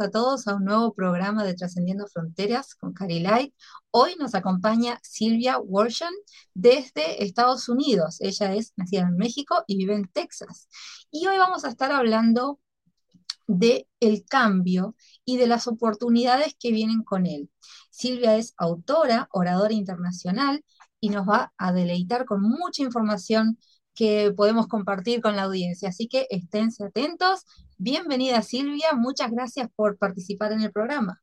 a todos a un nuevo programa de Trascendiendo Fronteras con Cari Light. Hoy nos acompaña Silvia Worshan desde Estados Unidos. Ella es nacida en México y vive en Texas. Y hoy vamos a estar hablando de el cambio y de las oportunidades que vienen con él. Silvia es autora, oradora internacional y nos va a deleitar con mucha información que podemos compartir con la audiencia. Así que esténse atentos. Bienvenida Silvia, muchas gracias por participar en el programa.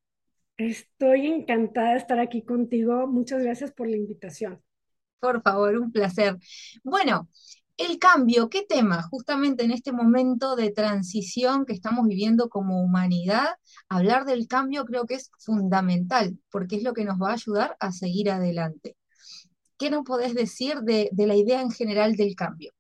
Estoy encantada de estar aquí contigo. Muchas gracias por la invitación. Por favor, un placer. Bueno, el cambio, ¿qué tema? Justamente en este momento de transición que estamos viviendo como humanidad, hablar del cambio creo que es fundamental, porque es lo que nos va a ayudar a seguir adelante. ¿Qué nos podés decir de, la idea en general del cambio?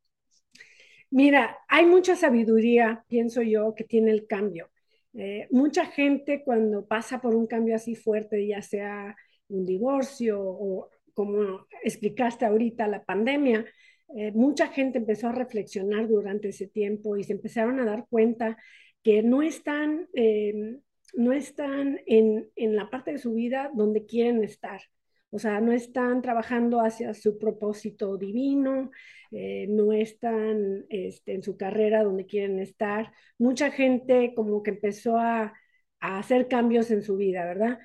Mira, hay mucha sabiduría, pienso yo, que tiene el cambio. Eh, mucha gente cuando pasa por un cambio así fuerte, ya sea un divorcio o como explicaste ahorita, la pandemia, eh, mucha gente empezó a reflexionar durante ese tiempo y se empezaron a dar cuenta que no están, eh, no están en, en, la parte de su vida donde quieren estar. O sea, no están trabajando hacia su propósito divino, eh, no están este, en su carrera donde quieren estar. Mucha gente como que empezó a, hacer cambios en su vida, ¿verdad?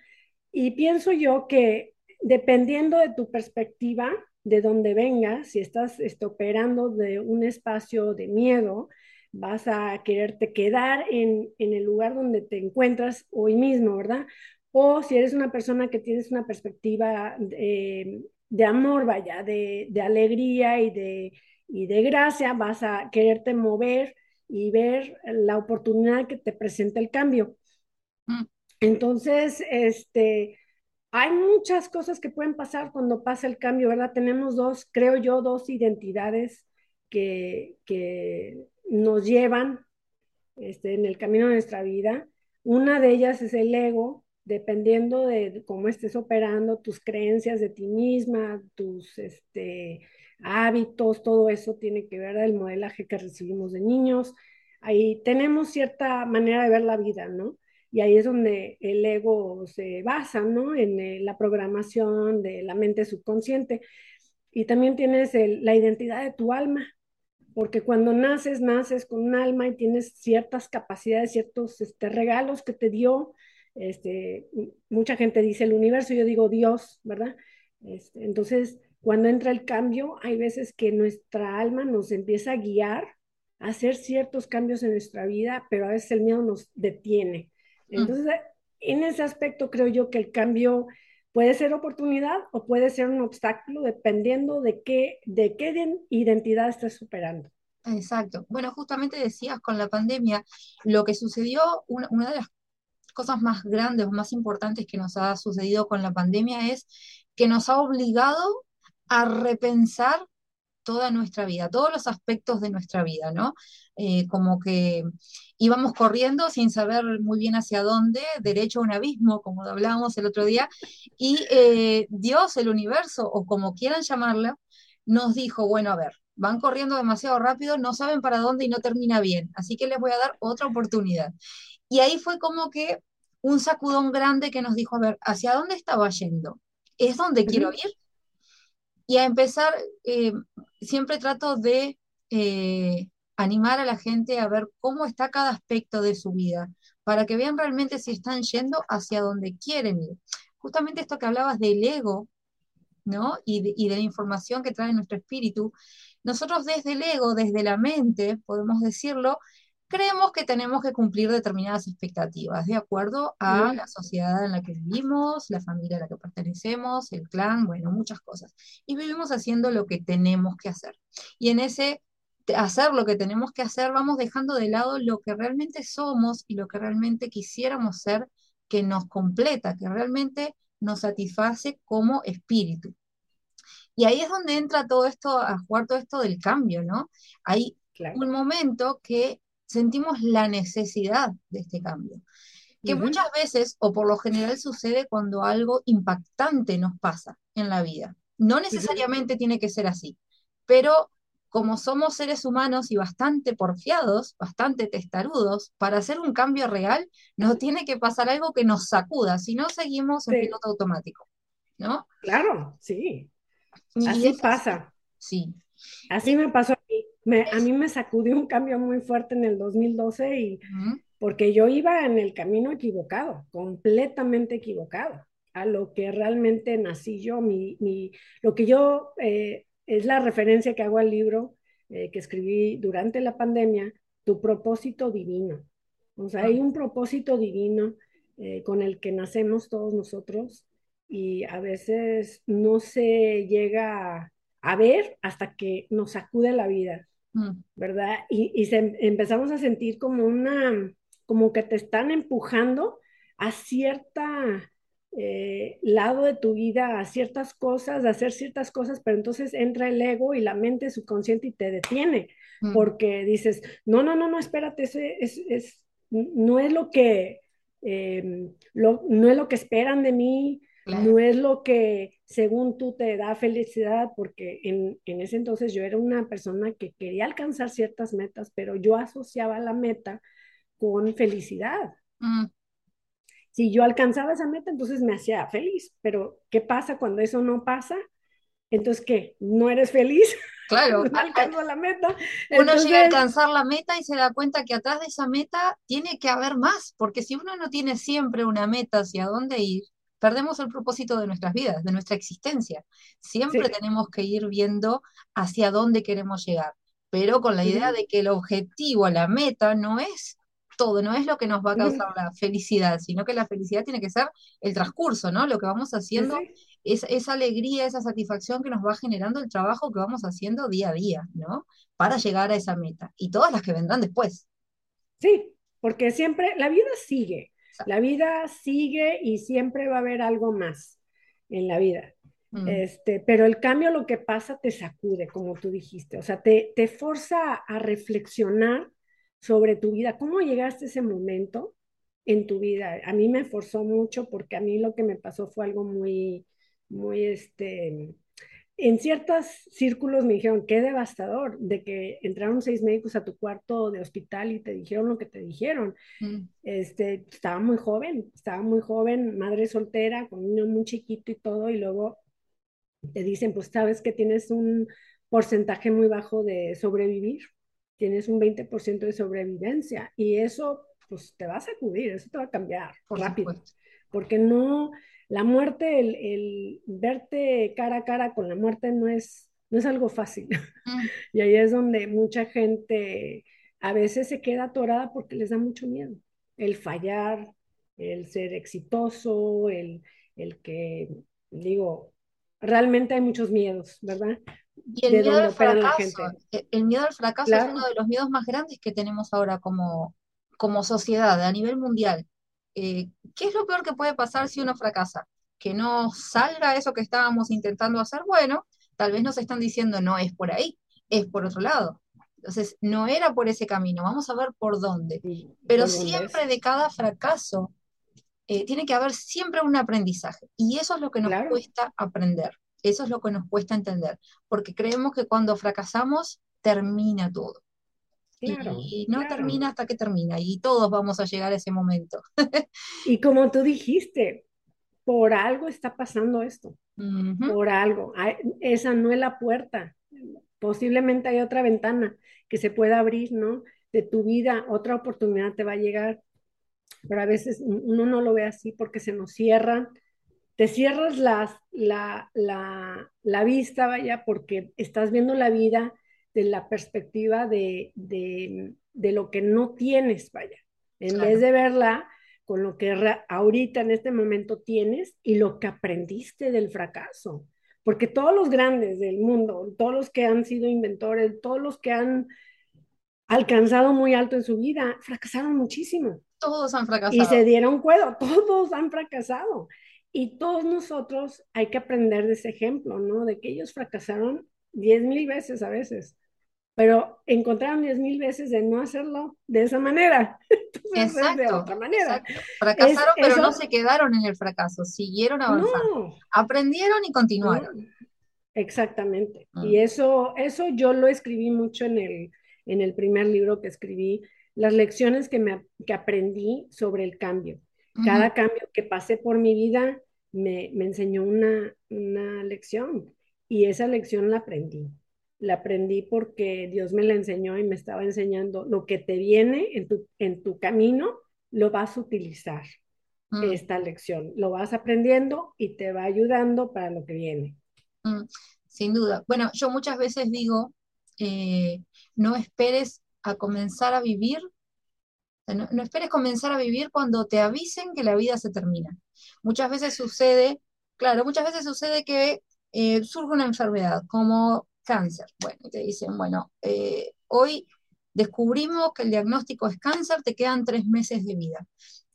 Y pienso yo que dependiendo de tu perspectiva, de donde vengas, si estás operando de un espacio de miedo, vas a quererte quedar en, en, el lugar donde te encuentras hoy mismo, ¿verdad? O si eres una persona que tienes una perspectiva de, amor, vaya, de, alegría y de, y de gracia, vas a quererte mover y ver la oportunidad que te presenta el cambio. Mm. Entonces, este, hay muchas cosas que pueden pasar cuando pasa el cambio, ¿verdad? Tenemos dos, creo yo, dos identidades que, que nos llevan este, en el camino de nuestra vida. Una de ellas es el ego, dependiendo de cómo estés operando, tus creencias de ti misma, tus este, hábitos, todo eso tiene que ver el modelaje que recibimos de niños. Ahí tenemos cierta manera de ver la vida, ¿no? Y ahí es donde el ego se basa, ¿no? En eh, la programación de la mente subconsciente. Y también tienes la identidad de tu alma, porque cuando naces, naces con un alma y tienes ciertas capacidades, ciertos este, regalos que te dio este, mucha gente dice el universo, yo digo Dios, ¿verdad? Este, entonces, cuando entra el cambio, hay veces que nuestra alma nos empieza a guiar a hacer ciertos cambios en nuestra vida, pero a veces el miedo nos detiene. Mm. Entonces, en ese aspecto creo yo que el cambio puede ser oportunidad o puede ser un obstáculo dependiendo de qué, de qué identidad estés superando. Exacto. Bueno, justamente decías con la pandemia, lo que sucedió, una, una de las cosas más grandes o más importantes que nos ha sucedido con la pandemia es que nos ha obligado a repensar toda nuestra vida, todos los aspectos de nuestra vida, ¿no? Eh, como que íbamos corriendo sin saber muy bien hacia dónde, derecho a un abismo, como hablábamos el otro día, y eh, Dios, el universo, o como quieran llamarlo, nos dijo, bueno, a ver, van corriendo demasiado rápido, no saben para dónde y no termina bien, así que les voy a dar otra oportunidad. Y ahí fue como que un sacudón grande que nos dijo, a ver, ¿hacia dónde estaba yendo? ¿Es donde quiero ir? Y a empezar, eh, siempre trato de eh, animar a la gente a ver cómo está cada aspecto de su vida, para que vean realmente si están yendo hacia donde quieren ir. Justamente esto que hablabas del ego, ¿no? Y de, y de la información que trae nuestro espíritu, nosotros desde el ego, desde la mente, podemos decirlo, creemos que tenemos que cumplir determinadas expectativas de acuerdo a la sociedad en la que vivimos, la familia a la que pertenecemos, el clan, bueno, muchas cosas. Y vivimos haciendo lo que tenemos que hacer. Y en ese hacer lo que tenemos que hacer, vamos dejando de lado lo que realmente somos y lo que realmente quisiéramos ser, que nos completa, que realmente nos satisface como espíritu. Y ahí es donde entra todo esto, a jugar todo esto del cambio, ¿no? Hay un momento que sentimos la necesidad de este cambio, que muchas veces o por lo general sucede cuando algo impactante nos pasa en la vida. No necesariamente tiene que ser así, pero como somos seres humanos y bastante porfiados, bastante testarudos, para hacer un cambio real nos tiene que pasar algo que nos sacuda, si no seguimos en piloto automático, ¿no? Claro, sí. así pasa. Sí. Así me pasó a mí. A mí me sacudió un cambio muy fuerte en el 2012 y porque yo iba en el camino equivocado, completamente equivocado a lo que realmente nací yo, mi, mi lo que yo eh, es la referencia que hago al libro eh, que escribí durante la pandemia, Tu propósito divino. O sea, hay un propósito divino eh, con el que nacemos todos nosotros y a veces no se llega a, ver hasta que nos sacude la vida. ¿Verdad? Y, y empezamos a sentir como una, como que te están empujando a cierta eh, lado de tu vida a ciertas cosas, a hacer ciertas cosas, pero entonces entra el ego y la mente subconsciente y te detiene, mm. porque dices, no, no, no, no, espérate, ese es, es, no es lo que, em, lo, no es lo que esperan de mí, no es lo que según tú te da felicidad, porque en, en, ese entonces yo era una persona que quería alcanzar ciertas metas, pero yo asociaba la meta con felicidad. Mm si yo alcanzaba esa meta, entonces me hacía feliz. Pero, ¿qué pasa cuando eso no pasa? Entonces, ¿qué? ¿No eres feliz? Claro, no la meta. Uno llega a alcanzar la meta y se da cuenta que atrás de esa meta tiene que haber más, porque si uno no tiene siempre una meta hacia dónde ir, perdemos el propósito de nuestras vidas, de nuestra existencia. Siempre tenemos que ir viendo hacia dónde queremos llegar, pero con la idea de que el objetivo, la meta, no es todo, no es lo que nos va a causar la felicidad, sino que la felicidad tiene que ser el transcurso, ¿no? Lo que vamos haciendo, es, esa alegría, esa satisfacción que nos va generando el trabajo que vamos haciendo día a día, ¿no? Para llegar a esa meta y todas las que vendrán después. Sí, porque siempre la vida sigue, la vida sigue y siempre va a haber algo más en la vida. Mm. Este, pero el cambio lo que pasa te sacude, como tú dijiste, o sea, te, te forza a reflexionar sobre tu vida. ¿Cómo llegaste a ese momento en tu vida? A mí me forzó mucho porque a mí lo que me pasó fue algo muy, muy, este, en ciertos círculos me dijeron, qué devastador, de que entraron seis médicos a tu cuarto de hospital y te dijeron lo que te dijeron. Mm. Este, estaba muy joven, estaba muy joven, madre soltera, con un niño muy chiquito y todo, y luego te dicen, pues sabes que tienes un porcentaje muy bajo de sobrevivir tienes un 20% de sobrevivencia y eso pues te va a sacudir, eso te va a cambiar rápido, porque no, la muerte, el, verte cara a cara con la muerte no es, no es algo fácil. Mm. y ahí es donde mucha gente a veces se queda atorada porque les da mucho miedo, el fallar, el ser exitoso, el, el que, digo, realmente hay muchos miedos, ¿verdad? Y el miedo al fracaso, e, el miedo al fracaso es uno de los miedos más grandes que tenemos ahora como, como sociedad a nivel mundial. Eh, ¿qué es lo peor que puede pasar si uno fracasa? Que no salga eso que estábamos intentando hacer. Bueno, tal vez nos están diciendo no es por ahí, es por otro lado. Entonces, no era por ese camino, vamos a ver por dónde. Pero siempre de cada fracaso eh, tiene que haber siempre un aprendizaje. Y eso es lo que nos cuesta aprender. Eso es lo que nos cuesta entender, porque creemos que cuando fracasamos termina todo. Y no termina hasta que termina, y todos vamos a llegar a ese momento. y como tú dijiste, por algo está pasando esto, por algo. Esa no es la puerta, posiblemente hay otra ventana que se pueda abrir, ¿no? De tu vida, otra oportunidad te va a llegar, pero a veces uno no lo ve así porque se nos cierran te cierras la, la, vista, vaya, porque estás viendo la vida de la perspectiva de, lo que no tienes, vaya, en vez de verla con lo que ahorita en este momento tienes y lo que aprendiste del fracaso. Porque todos los grandes del mundo, todos los que han sido inventores, todos los que han alcanzado muy alto en su vida, fracasaron muchísimo. Todos han fracasado. Y se dieron cuenta, todos han fracasado. Y todos nosotros hay que aprender de ese ejemplo, ¿no? De que ellos fracasaron diez mil veces a veces, pero encontraron diez mil veces de no hacerlo de esa manera. exacto, de otra manera. Fracasaron, pero no se quedaron en el fracaso, siguieron avanzando. Aprendieron y continuaron. Exactamente. Mm. Y eso, eso yo lo escribí mucho en el, en el primer libro que escribí, las lecciones que, me, que aprendí sobre el cambio. Cada cambio que pasé por mi vida me, me enseñó una, una lección y esa lección la aprendí. La aprendí porque Dios me la enseñó y me estaba enseñando lo que te viene en tu, en tu camino, lo vas a utilizar. Mm. Esta lección, lo vas aprendiendo y te va ayudando para lo que viene. Mm, sin duda. Bueno, yo muchas veces digo, eh, no esperes a comenzar a vivir, no, esperes comenzar a vivir cuando te avisen que la vida se termina. Muchas veces sucede, claro, muchas veces sucede que eh, surge una enfermedad como cáncer. Bueno, te dicen, bueno, eh, hoy descubrimos que el diagnóstico es cáncer, te quedan tres meses de vida.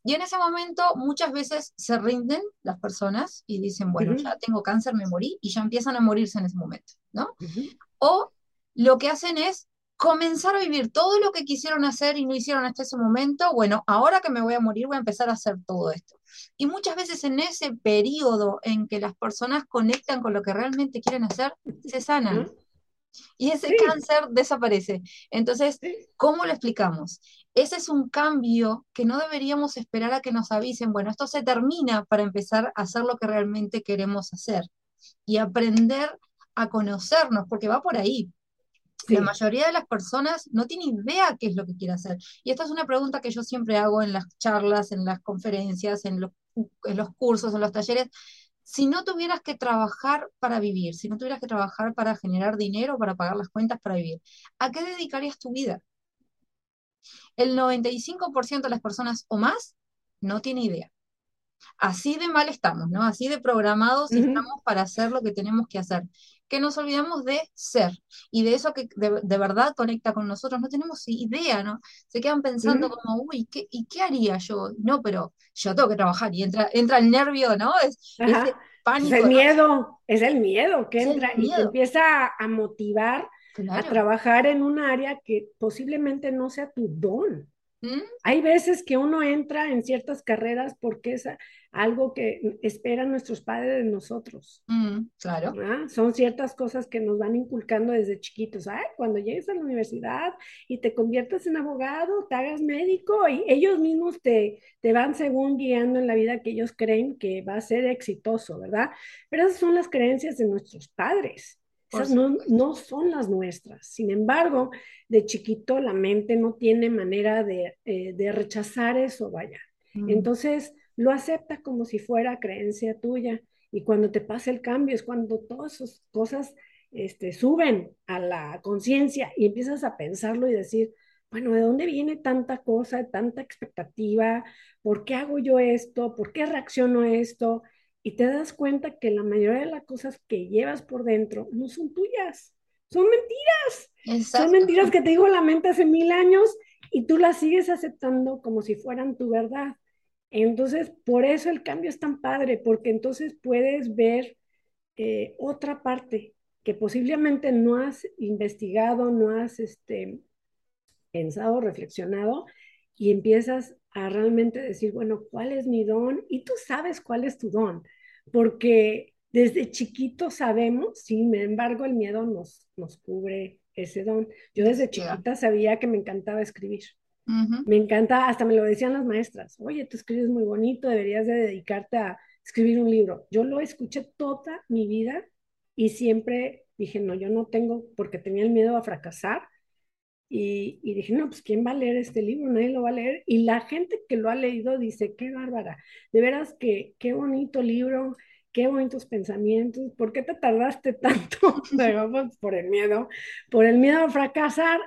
Y en ese momento muchas veces se rinden las personas y dicen, bueno, ya tengo cáncer, me morí, y ya empiezan a morirse en ese momento, ¿no? O lo que hacen es comenzar a vivir todo lo que quisieron hacer y no hicieron hasta ese momento, bueno, ahora que me voy a morir voy a empezar a hacer todo esto. Y muchas veces en ese periodo en que las personas conectan con lo que realmente quieren hacer, se sanan. Y ese cáncer desaparece. Entonces, ¿cómo lo explicamos? Ese es un cambio que no deberíamos esperar a que nos avisen, bueno, esto se termina para empezar a hacer lo que realmente queremos hacer y aprender a conocernos, porque va por ahí. La mayoría de las personas no tiene idea qué es lo que quiere hacer. Y esta es una pregunta que yo siempre hago en las charlas, en las conferencias, en los, en los cursos, en los talleres si no tuvieras que trabajar para vivir, si no tuvieras que trabajar para generar dinero, para pagar las cuentas para vivir, ¿a qué dedicarías tu vida? El 95% de las personas o más no tiene idea. Así de mal estamos, ¿no? Así de programados estamos para hacer lo que tenemos que hacer. Que nos olvidamos de ser y de eso que de, verdad conecta con nosotros. No tenemos idea, ¿no? Se quedan pensando como, uy, ¿qué, ¿y qué haría yo? No, pero yo tengo que trabajar y entra, entra el nervio, ¿no? Es, pánico. Es el miedo, es el miedo que entra y te empieza a motivar a trabajar en un área que posiblemente no sea tu don. ¿Mm? Hay veces que uno entra en ciertas carreras porque es algo que esperan nuestros padres de nosotros. Mm, claro. Son ciertas cosas que nos van inculcando desde chiquitos. Ay, cuando llegues a la universidad y te conviertas en abogado, te hagas médico y ellos mismos te, te van según guiando en la vida que ellos creen que va a ser exitoso, ¿verdad? Pero esas son las creencias de nuestros padres. Esas no, no, son las nuestras. Sin embargo, de chiquito la mente no tiene manera de, eh, de rechazar eso, vaya. Mm. Entonces lo acepta como si fuera creencia tuya. Y cuando te pasa el cambio es cuando todas esas cosas este, suben a la conciencia y empiezas a pensarlo y decir, bueno, ¿de dónde viene tanta cosa, tanta expectativa? ¿Por qué hago yo esto? ¿Por qué reacciono a esto? Y te das cuenta que la mayoría de las cosas que llevas por dentro no son tuyas, son mentiras. Son mentiras que te digo en la mente hace mil años y tú las sigues aceptando como si fueran tu verdad. Entonces, por eso el cambio es tan padre, porque entonces puedes ver eh, otra parte que posiblemente no has investigado, no has este, pensado, reflexionado, y empiezas a realmente decir, bueno, ¿cuál es mi don? Y tú sabes cuál es tu don, porque desde chiquito sabemos, sin embargo, el miedo nos, nos cubre ese don. Yo desde chiquita sabía que me encantaba escribir. Me encanta, hasta me lo decían las maestras, oye, tú escribes muy bonito, deberías de dedicarte a escribir un libro. Yo lo escuché toda mi vida y siempre dije, no, yo no tengo, porque tenía el miedo a fracasar, y, dije, no, pues ¿quién va a leer este libro? Nadie lo va a leer. Y la gente que lo ha leído dice, qué bárbara, de veras que qué bonito libro, qué bonitos pensamientos, ¿por qué te tardaste tanto? Pues, por el miedo, por el miedo a fracasar.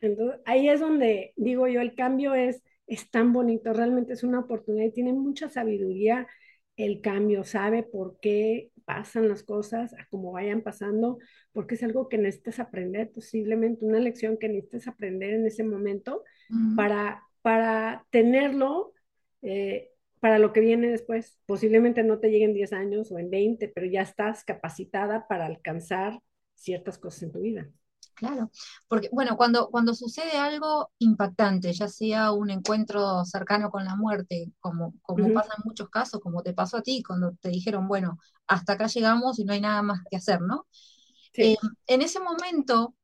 Entonces, ahí es donde digo yo, el cambio es, es tan bonito, realmente es una oportunidad y tiene mucha sabiduría el cambio, sabe por qué pasan las cosas, a cómo vayan pasando, porque es algo que necesitas aprender, posiblemente una lección que necesitas aprender en ese momento para, para tenerlo eh, para lo que viene después. Posiblemente no te lleguen 10 años o en 20, pero ya estás capacitada para alcanzar ciertas cosas en tu vida. Claro, porque bueno, cuando, cuando sucede algo impactante, ya sea un encuentro cercano con la muerte, como, como Ujú, pasa en muchos casos, como te pasó a ti, cuando te dijeron, bueno, hasta acá llegamos y no hay nada más que hacer, ¿no? Eh, en ese momento,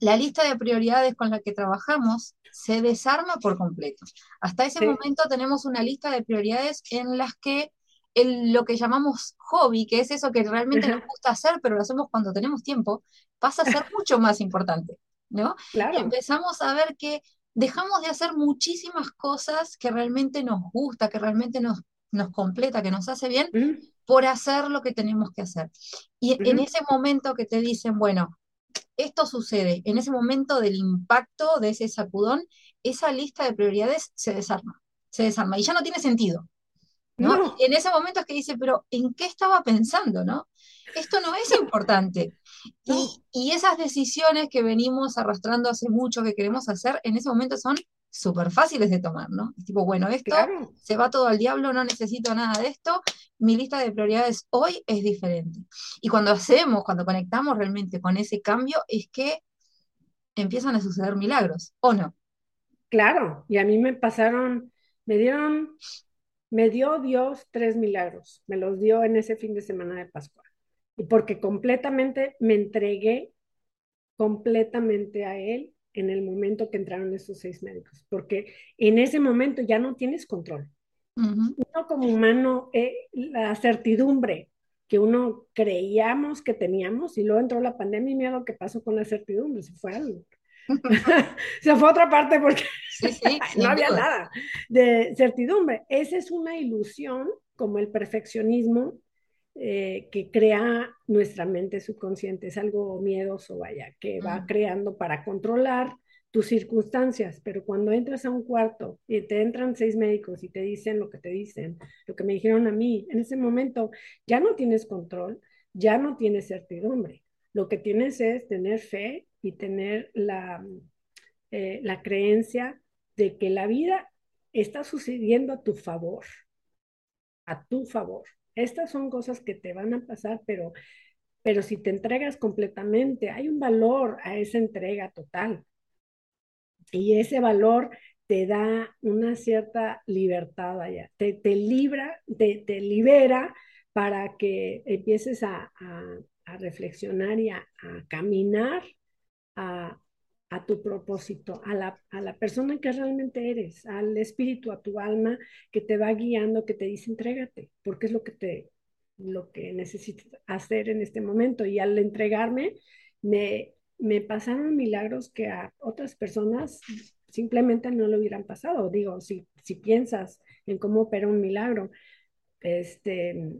la lista de prioridades con la que trabajamos se desarma por completo. Hasta ese sí, momento tenemos una lista de prioridades en las que el- lo que llamamos hobby, que es eso que realmente nos gusta hacer, pero lo hacemos cuando tenemos tiempo, pasa a ser mucho más importante, ¿no? Y claro. empezamos a ver que dejamos de hacer muchísimas cosas que realmente nos gusta, que realmente nos, nos completa, que nos hace bien, por hacer lo que tenemos que hacer. Y en ujú, ese momento que te dicen, bueno, esto sucede en ese momento del impacto de ese sacudón, esa lista de prioridades se desarma, se desarma y ya no tiene sentido, ¿no? No, Y en ese momento es que dice, pero ¿en qué estaba pensando, no? Esto no es importante. Y, y esas decisiones que venimos arrastrando hace mucho que queremos hacer, en ese momento son súper fáciles de tomar, ¿no? Es tipo, bueno, esto claro. se va todo al diablo, no necesito nada de esto, mi lista de prioridades hoy es diferente. Y cuando hacemos, cuando conectamos realmente con ese cambio, es que empiezan a suceder milagros, ¿o no? Claro, y a mí me pasaron, me dieron, me dio Dios tres milagros, me los dio en ese fin de semana de Pascua. Y porque completamente me entregué completamente a Él en el momento que entraron esos seis médicos, porque en ese momento ya no tienes control. Ujú. Uno como humano, eh, la certidumbre que uno creíamos que teníamos, y luego entró la pandemia y mira lo que pasó con la certidumbre, se fue algo. se fue a otra parte porque Sí, sí, no había duda. nada de certidumbre. Esa es una ilusión, como el perfeccionismo, eh, que crea nuestra mente subconsciente. Es algo miedoso, vaya, que va creando para controlar tus circunstancias, pero cuando entras a un cuarto y te entran seis médicos y te dicen lo que te dicen, lo que me dijeron a mí, en ese momento ya no tienes control, ya no tienes certidumbre. Lo que tienes es tener fe y tener la, eh, la creencia de que la vida está sucediendo a tu favor, a tu favor. Estas son cosas que te van a pasar, pero, pero si te entregas completamente, hay un valor a esa entrega total. Y ese valor te da una cierta libertad allá, te, te libra, te, te libera para que empieces a, a, reflexionar y a caminar a, a, tu propósito, a la, a la persona que realmente eres, al espíritu, a tu alma que te va guiando, que te dice entrégate, porque es lo que te lo que necesitas hacer en este momento. Y al entregarme, me, me pasaron milagros que a otras personas simplemente no lo hubieran pasado. Digo, si, si piensas en cómo opera un milagro, este,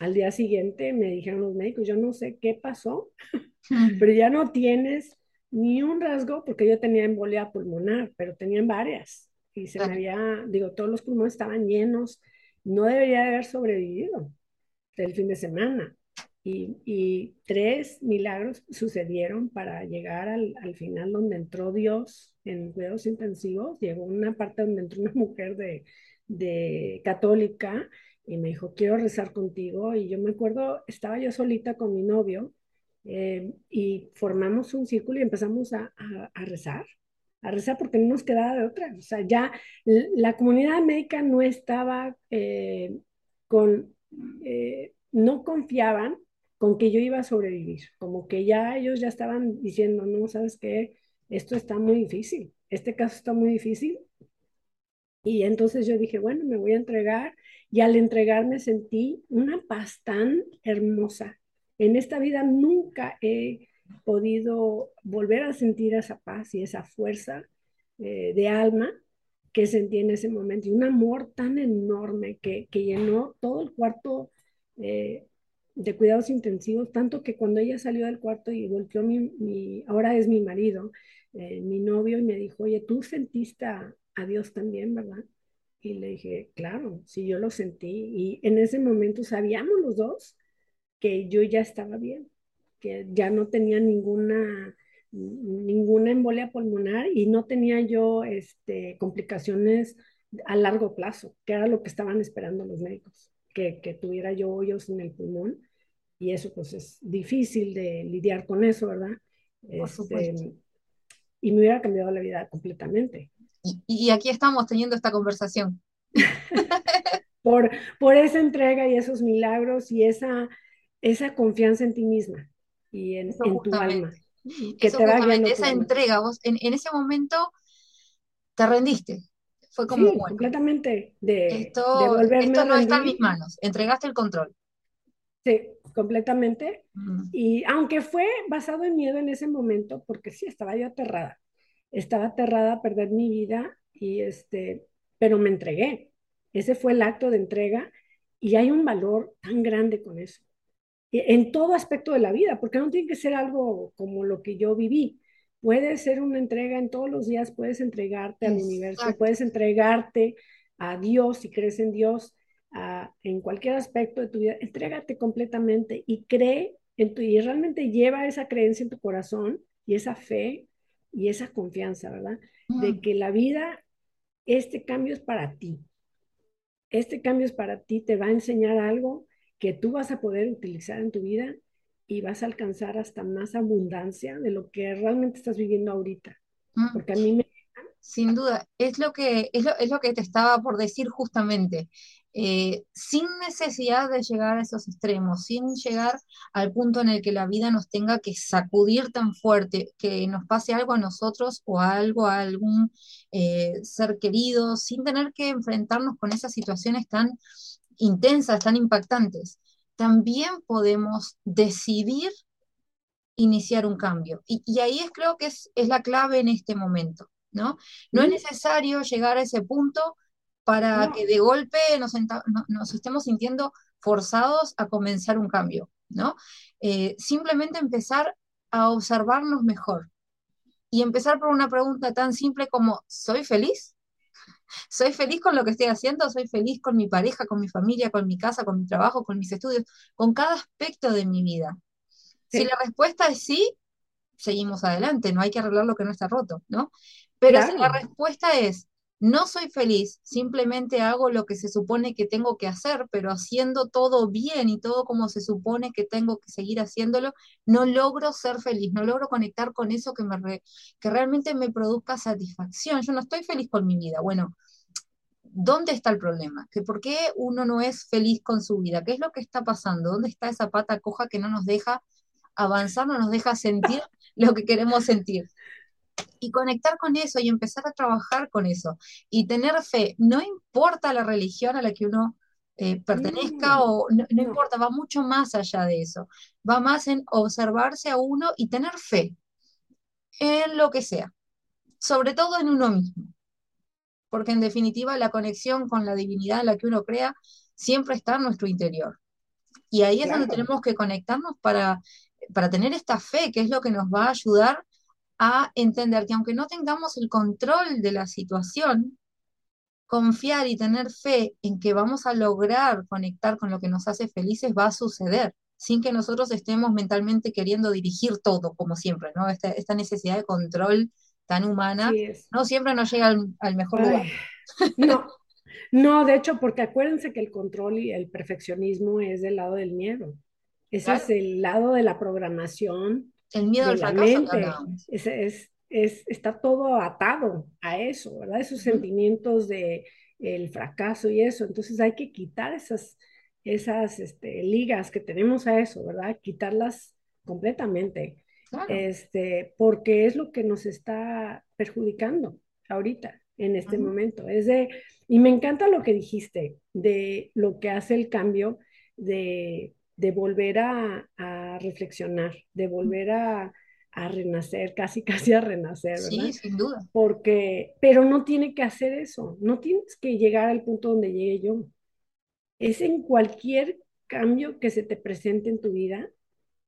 al día siguiente me dijeron los médicos, yo no sé qué pasó, pero ya no tienes ni un rasgo, porque yo tenía embolia pulmonar, pero tenían varias. Y se me había, digo, todos los pulmones estaban llenos, no debería haber sobrevivido del fin de semana. Y, y tres milagros sucedieron para llegar al, al, final donde entró Dios en cuidados intensivos. Llegó una parte donde entró una mujer de, de católica y me dijo, quiero rezar contigo. Y yo me acuerdo, estaba yo solita con mi novio eh, y formamos un círculo y empezamos a, rezar, a rezar porque no nos quedaba de otra. O sea, ya la comunidad médica no estaba eh, con, eh, no confiaban con que yo iba a sobrevivir, como que ya ellos ya estaban diciendo, no, sabes qué, esto está muy difícil, este caso está muy difícil. Y entonces yo dije, bueno, me voy a entregar y al entregarme sentí una paz tan hermosa. En esta vida nunca he podido volver a sentir esa paz y esa fuerza eh, de alma que sentí en ese momento y un amor tan enorme que, llenó todo el cuarto eh, de cuidados intensivos, tanto que cuando ella salió del cuarto y volteó mi, mi ahora es mi marido, eh, mi novio, y me dijo, oye, tú sentiste a, a Dios también, ¿verdad? Y le dije, claro, sí, yo lo sentí. Y en ese momento sabíamos los dos que yo ya estaba bien, que ya no tenía ninguna, ninguna embolia pulmonar y no tenía yo este, complicaciones a largo plazo, que era lo que estaban esperando los médicos, que, que tuviera yo hoyos en el pulmón. Y eso pues es difícil de lidiar con eso, ¿verdad? Este, y me hubiera cambiado la vida completamente. Y, aquí estamos teniendo esta conversación. por, por esa entrega y esos milagros y esa, esa confianza en ti misma y en, tu alma. Que te esa entrega, vos en, en, ese momento te rendiste. Fue como, sí, completamente. De, esto, esto no está en mis manos. Entregaste el control. Sí, completamente. Y aunque fue basado en miedo en ese momento, porque sí, estaba yo aterrada. Estaba aterrada a perder mi vida y este, pero me entregué. Ese fue el acto de entrega y hay un valor tan grande con eso. En todo aspecto de la vida, porque no tiene que ser algo como lo que yo viví. Puede ser una entrega en todos los días, puedes entregarte al universo, puedes entregarte a Dios si crees en Dios, en cualquier aspecto de tu vida, entrégate completamente y cree en tu, y realmente lleva esa creencia en tu corazón y esa fe y esa confianza, ¿verdad? De que la vida, este cambio es para ti. Este cambio es para ti, te va a enseñar algo que tú vas a poder utilizar en tu vida y vas a alcanzar hasta más abundancia de lo que realmente estás viviendo ahorita. Porque a mí me... Sin duda, es lo que, es lo, es lo que te estaba por decir justamente. Eh, sin necesidad de llegar a esos extremos, sin llegar al punto en el que la vida nos tenga que sacudir tan fuerte, que nos pase algo a nosotros o algo a algún eh, ser querido, sin tener que enfrentarnos con esas situaciones tan intensas, tan impactantes. También podemos decidir iniciar un cambio. Y, ahí es, creo que es, es, la clave en este momento, ¿no? No es necesario llegar a ese punto para que de golpe nos, nos, estemos sintiendo forzados a comenzar un cambio, ¿no? Eh, simplemente empezar a observarnos mejor y empezar por una pregunta tan simple como, ¿soy feliz? ¿Soy feliz con lo que estoy haciendo? ¿Soy feliz con mi pareja, con mi familia, con mi casa, con mi trabajo, con mis estudios, con cada aspecto de mi vida? Si la respuesta es sí, seguimos adelante, no hay que arreglar lo que no está roto, ¿no? Pero si la respuesta es, no soy feliz, simplemente hago lo que se supone que tengo que hacer, pero haciendo todo bien y todo como se supone que tengo que seguir haciéndolo, no logro ser feliz, no logro conectar con eso que, me que realmente me produzca satisfacción. Yo no estoy feliz con mi vida. Bueno, ¿dónde está el problema? ¿Que ¿Por qué uno no es feliz con su vida? ¿Qué es lo que está pasando? ¿Dónde está esa pata coja que no nos deja avanzar, no nos deja sentir lo que queremos sentir? Y conectar con eso y empezar a trabajar con eso y tener fe. No importa la religión a la que uno eh, pertenezca mm, o no, importa, va mucho más allá de eso. Va más en observarse a uno y tener fe en lo que sea, sobre todo en uno mismo. Porque en definitiva la conexión con la divinidad en la que uno crea siempre está en nuestro interior. Y ahí es donde tenemos que conectarnos para, para tener esta fe, que es lo que nos va a ayudar a entender que aunque no tengamos el control de la situación, confiar y tener fe en que vamos a lograr conectar con lo que nos hace felices va a suceder, sin que nosotros estemos mentalmente queriendo dirigir todo, como siempre, ¿no? Esta, necesidad de control tan humana, no siempre nos llega al, mejor lugar. No, no, de hecho, porque acuérdense que el control y el perfeccionismo es del lado del miedo. Ese es el lado de la programación el miedo al fracaso. Es, es, está todo atado a eso, ¿verdad? Esos sentimientos de el fracaso y eso. Entonces hay que quitar esas, esas este, ligas que tenemos a eso, ¿verdad? Quitarlas completamente. Este, porque es lo que nos está perjudicando ahorita, en este momento. Es de, y me encanta lo que dijiste de lo que hace el cambio de de volver a, reflexionar, de volver a, renacer, casi, casi a renacer, ¿verdad? Sí, sin duda. Porque, pero no tiene que hacer eso, no tienes que llegar al punto donde llegué yo. Es en cualquier cambio que se te presente en tu vida,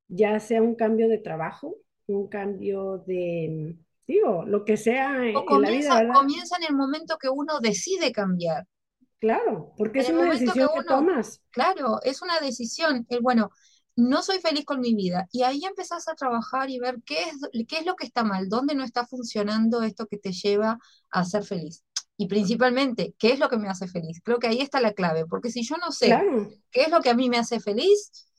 ya sea un cambio de trabajo, un cambio de, digo, lo que sea en, la vida. Comienza en el momento que uno decide cambiar. Claro, porque es una decisión que, tomas. Claro, es una decisión. El, bueno, no soy feliz con mi vida. Y ahí empezás a trabajar y ver qué es, qué es lo que está mal, dónde no está funcionando esto que te lleva a ser feliz. Y principalmente, ¿qué es lo que me hace feliz? Creo que ahí está la clave, porque si yo no sé qué es lo que a mí me hace feliz,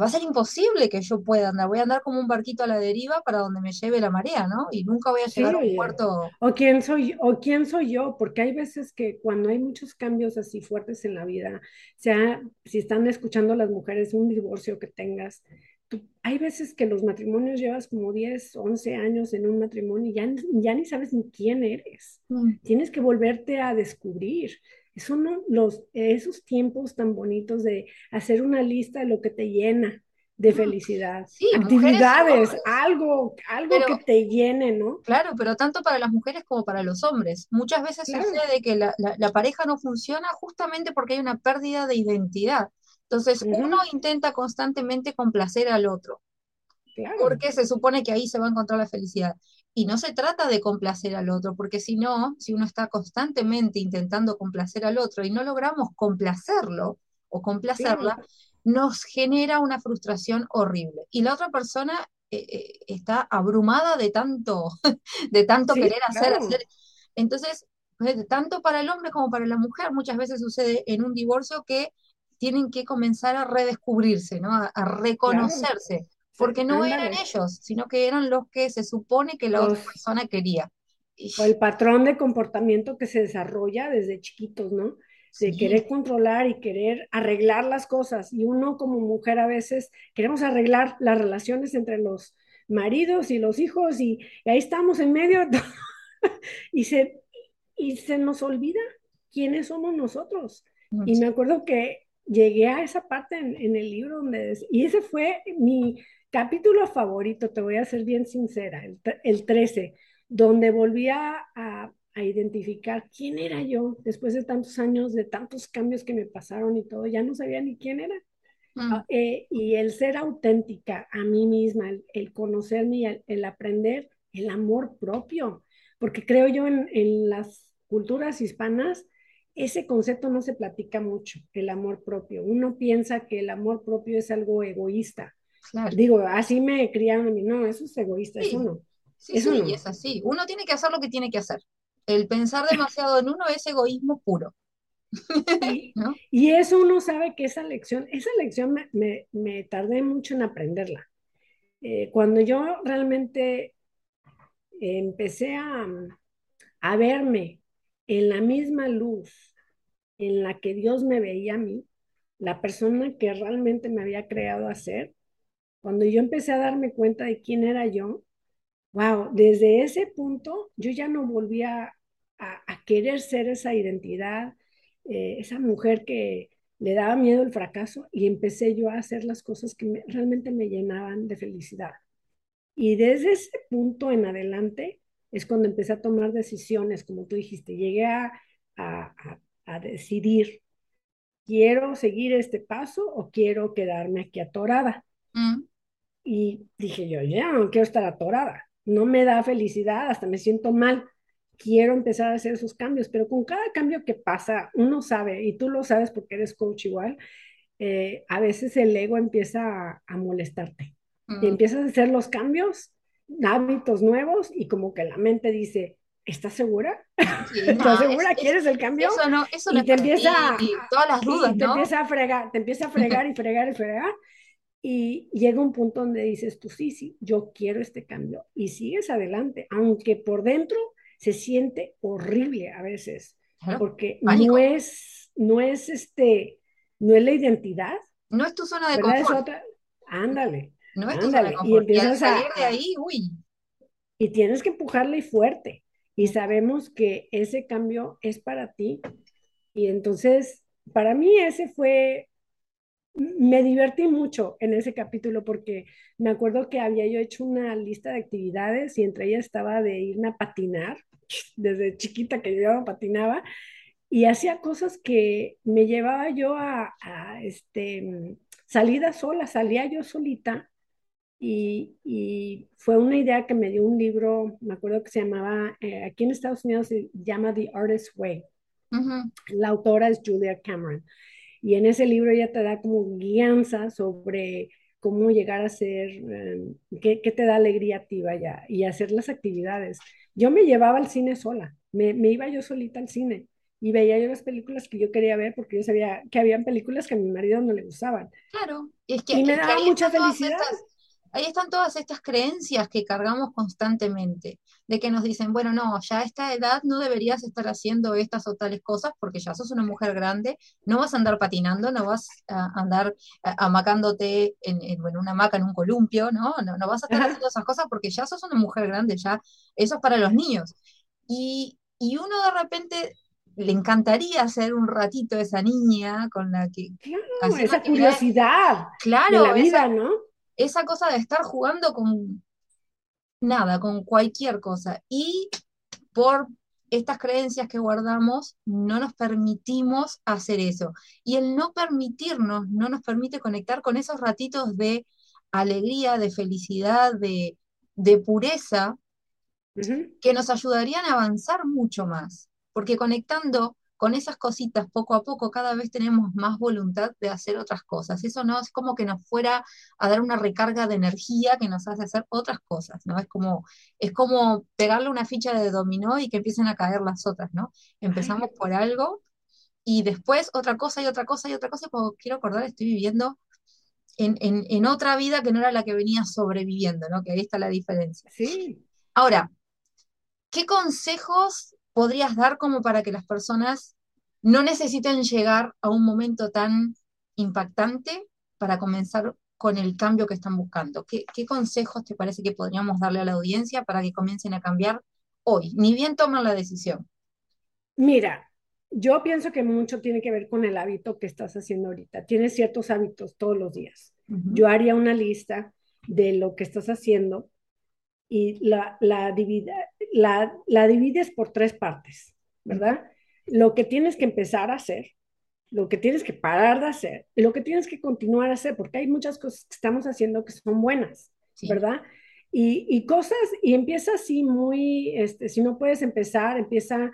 va a ser imposible que yo pueda andar, voy a andar como un barquito a la deriva para donde me lleve la marea, ¿no? Y nunca voy a Sí, llegar a un puerto. O quién soy, o quién soy yo, porque hay veces que cuando hay muchos cambios así fuertes en la vida, sea si están escuchando las mujeres un divorcio que tengas, tú- hay veces que los matrimonios llevas como 10 11 años en un matrimonio y ya, ya ni sabes ni quién eres. Mm. Tienes que volverte a descubrir. Son los, esos tiempos tan bonitos de hacer una lista de lo que te llena de Mm. felicidad, Sí, actividades, algo, algo Pero que te llene, ¿no? Claro, pero tanto para las mujeres como para los hombres. Muchas veces Claro. sucede que la, la- la pareja no funciona justamente porque hay una pérdida de identidad. Entonces, uno intenta constantemente complacer al otro, claro, porque se supone que ahí se va a encontrar la felicidad. Y no se trata de complacer al otro, porque si no, si uno está constantemente intentando complacer al otro y no logramos complacerlo o complacerla, nos genera una frustración horrible. Y la otra persona eh, eh, está abrumada de tanto, de tanto Sí, querer hacer, hacer. Entonces, pues, tanto para el hombre como para la mujer, muchas veces sucede en un divorcio que tienen que comenzar a redescubrirse, ¿no? A, a Claro, reconocerse, porque no eran ándale. ellos, sino que eran los que se supone que la otra persona quería. O el patrón de comportamiento que se desarrolla desde chiquitos, ¿no? De sí, querer controlar y querer arreglar las cosas. Y uno como mujer a veces queremos arreglar las relaciones entre los maridos y los hijos y, y ahí estamos en medio de todo. y se, y se nos olvida quiénes somos nosotros. Y me acuerdo que llegué a esa parte en, en el libro donde, es- y ese fue mi capítulo favorito, te voy a ser bien sincera, el, el 13, donde volví a, a, identificar quién era yo después de tantos años, de tantos cambios que me pasaron y todo, ya no sabía ni quién era. mm, Ah, eh, y el ser auténtica a mí misma, el, el conocerme y el, el aprender el amor propio, porque creo yo en, en las culturas hispanas, ese concepto no se platica mucho, el amor propio. Uno piensa que el amor propio es algo egoísta. Claro. Digo, así me criaron a mí, no, eso es egoísta, eso Sí, no, sí, eso sí, y es así. Uno tiene que hacer lo que tiene que hacer. El pensar demasiado en uno es egoísmo puro, Y, ¿no? y eso uno sabe que esa lección, esa lección me, me, me tardé mucho en aprenderla. Eh, cuando yo realmente empecé a, a verme en la misma luz en la que Dios me veía a mí, la persona que realmente me había creado a ser, cuando yo empecé a darme cuenta de quién era yo, wow, desde ese punto yo ya no volvía a, querer ser esa identidad, eh, esa mujer que le daba miedo el fracaso y empecé yo a hacer las cosas que me, realmente me llenaban de felicidad. Y desde ese punto en adelante es cuando empecé a tomar decisiones, como tú dijiste, llegué a, a decidir, ¿quiero seguir este paso o quiero quedarme aquí atorada? Mm, Y dije yo, ya no quiero estar atorada, no me da felicidad, hasta me siento mal. Quiero empezar a hacer esos cambios, pero con cada cambio que pasa, uno sabe, y tú lo sabes porque eres coach igual, eh, a veces el ego empieza a, a molestarte y mm. empiezas a hacer los cambios, hábitos nuevos y como que la mente dice, ¿estás segura? Sí, no, ¿Estás es, segura? es- ¿Quieres el cambio? eso no, eso no Y te empieza ti, y todas las y, dudas, y te ¿no? empieza a fregar, te empieza a fregar y fregar y fregar. Y llega un punto donde dices, tú sí, sí, yo quiero este cambio. Y sigues adelante, aunque por dentro se siente horrible a veces, Claro, porque no es, no es este, no es la identidad, No es tu zona de ¿verdad? Es confort, otra, ándale, no es tu zona de ándale. Y confort. Y al empiezas a, salir de ahí, uy, y tienes que empujarle fuerte. Y sabemos que ese cambio es para ti. Y entonces, para mí ese fue, me divertí mucho en ese capítulo porque me acuerdo que había yo hecho una lista de actividades y entre ellas estaba de irme a patinar, desde chiquita que yo patinaba, y hacía cosas que me llevaba yo a, a este, salida sola, salía yo solita y, y fue una idea que me dio un libro, me acuerdo que se llamaba, eh, aquí en Estados Unidos se llama The Artist's Way. La autora es Julia Cameron. Y en ese libro ella te da como guianza sobre cómo llegar a ser, eh, qué, qué te da alegría a ti, vaya, y hacer las actividades. Yo me llevaba al cine sola, me, me iba yo solita al cine y veía yo las películas que yo quería ver porque yo sabía que habían películas que a mi marido no le gustaban. Claro, es que, Y me es que daba ahí mucha felicidad. estas, ahí están todas estas creencias que cargamos constantemente, de que nos dicen, bueno, no, ya a esta edad no deberías estar haciendo estas o tales cosas porque ya sos una mujer grande, no vas a andar patinando, no vas a andar eh, amacándote en, en- en una hamaca en un columpio, ¿no? No, no vas a estar haciendo esas cosas porque ya sos una mujer grande, ya eso es para los niños. Y, y uno de repente le encantaría ser un ratito esa niña con la que claro, esa curiosidad de la Claro, vida, esa, ¿no? Esa cosa de estar jugando con nada, con cualquier cosa. Y por estas creencias que guardamos, no nos permitimos hacer eso. Y el no permitirnos no nos permite conectar con esos ratitos de alegría, de felicidad, de, de pureza que nos ayudarían a avanzar mucho más, porque conectando con esas cositas poco a poco cada vez tenemos más voluntad de hacer otras cosas. Eso no es como que nos fuera a dar una recarga de energía que nos hace hacer otras cosas, ¿no? Es como, es como pegarle una ficha de dominó y que empiecen a caer las otras, ¿no? Ay, Empezamos por algo y después otra cosa y otra cosa y otra cosa, cuando quiero acordar estoy viviendo en, en, en otra vida que no era la que venía sobreviviendo, ¿no? Que ahí está la diferencia. Sí. Ahora, ¿qué consejos podrías dar como para que las personas no necesiten llegar a un momento tan impactante para comenzar con el cambio que están buscando? ¿Qué, qué consejos te parece que podríamos darle a la audiencia para que comiencen a cambiar hoy? Ni bien toman la decisión. Mira, yo pienso que mucho tiene que ver con el hábito que estás haciendo ahorita. Tienes ciertos hábitos todos los días. Yo haría una lista de lo que estás haciendo y la, la, divide, la, la divides por tres partes, ¿verdad? Lo que tienes que empezar a hacer, lo que tienes que parar de hacer y lo que tienes que continuar a hacer, porque hay muchas cosas que estamos haciendo que son buenas, Sí. ¿verdad? Y, y cosas, y empieza así muy, este, si no puedes empezar, empieza,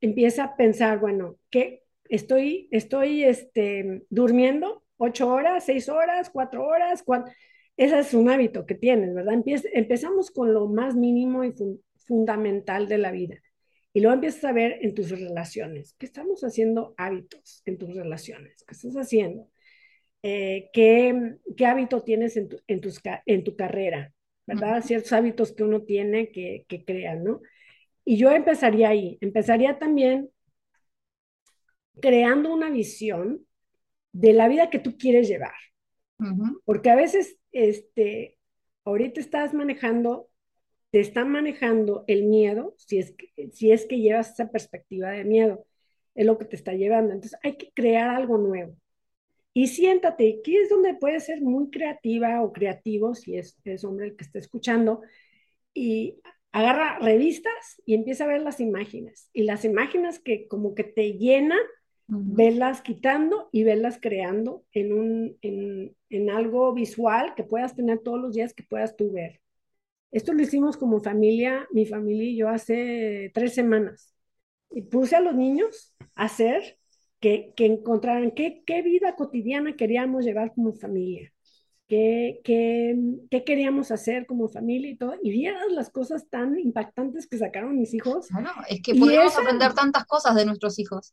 empieza a pensar, bueno, ¿qué? Estoy, estoy este, durmiendo ocho horas, seis horas, cuatro horas, cuatro, ese es un hábito que tienes, ¿verdad? Empieza, empezamos con lo más mínimo y fun fundamental de la vida. Y luego empiezas a ver en tus relaciones. ¿Qué estamos haciendo hábitos en tus relaciones? ¿Qué estás haciendo? Eh, ¿qué, ¿qué, hábito tienes en tu, en, tus, en tu carrera? ¿Verdad? Ciertos hábitos que uno tiene que, que crean, ¿no? Y yo empezaría ahí. Empezaría también creando una visión de la vida que tú quieres llevar. Porque a veces, este, ahorita estás manejando, te está manejando el miedo, si es que, si es que llevas esa perspectiva de miedo, es lo que te está llevando. Entonces hay que crear algo nuevo. Y siéntate, aquí es donde puedes ser muy creativa o creativo, si es, es hombre el que está escuchando, y agarra revistas y empieza a ver las imágenes. Y las imágenes que como que te llenan, ujú. verlas quitando y verlas creando en, un, en, en algo visual que puedas tener todos los días que puedas tú ver. Esto lo hicimos como familia, mi familia y yo hace tres semanas. Y puse a los niños a hacer que, que encontraran qué, qué vida cotidiana queríamos llevar como familia, qué, qué, qué queríamos hacer como familia y todo. Y vieras las cosas tan impactantes que sacaron mis hijos. Bueno, es que esa aprender tantas cosas de nuestros hijos.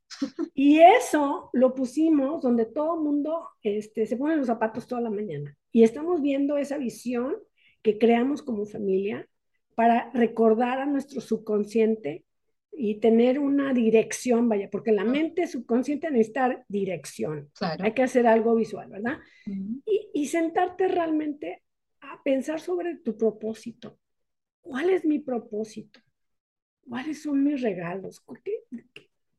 y eso lo pusimos donde todo el mundo este, se pone los zapatos toda la mañana. Y estamos viendo esa visión que creamos como familia para recordar a nuestro subconsciente y tener una dirección, vaya, porque la mente subconsciente necesita dirección. Claro. Hay que hacer algo visual, ¿verdad? Y, y sentarte realmente a pensar sobre tu propósito. ¿Cuál es mi propósito? ¿Cuáles son mis regalos? ¿Qué,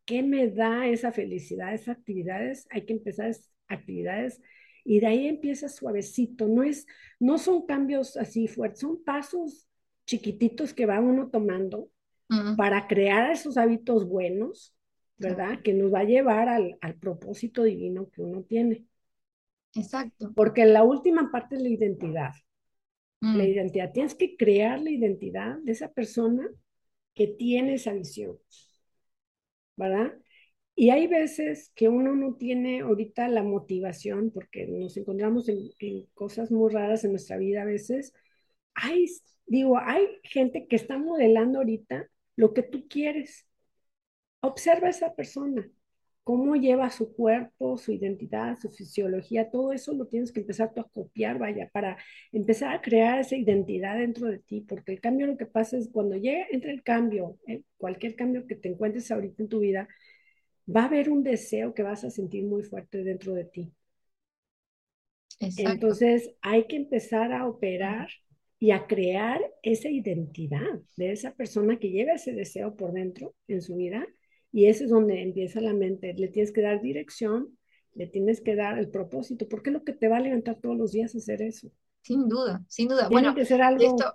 qué me da esa felicidad, esas actividades? Hay que empezar actividades y de ahí empieza suavecito. No, es, no son cambios así fuertes, son pasos chiquititos que va uno tomando para crear esos hábitos buenos. ¿verdad? Que nos va a llevar al, al propósito divino que uno tiene. Exacto. Porque la última parte es la identidad. La Mm, identidad. Tienes que crear la identidad de esa persona que tiene esa visión, ¿verdad? Y hay veces que uno no tiene ahorita la motivación porque nos encontramos en, cosas muy raras en nuestra vida a veces. Hay, digo, hay gente que está modelando ahorita lo que tú quieres. observa a esa persona, cómo lleva su cuerpo, su identidad, su fisiología, todo eso lo tienes que empezar a copiar, vaya, para empezar a crear esa identidad dentro de ti, porque el cambio lo que pasa es cuando llega, entre el cambio, eh, cualquier cambio que te encuentres ahorita en tu vida, va a haber un deseo que vas a sentir muy fuerte dentro de ti. Entonces hay que empezar a operar y a crear esa identidad de esa persona que lleva ese deseo por dentro en su vida y ese es donde empieza la mente. Le tienes que dar dirección, le tienes que dar el propósito, porque es lo que te va a levantar todos los días hacer eso. Sin duda, sin duda. bueno, que ser algo... esto,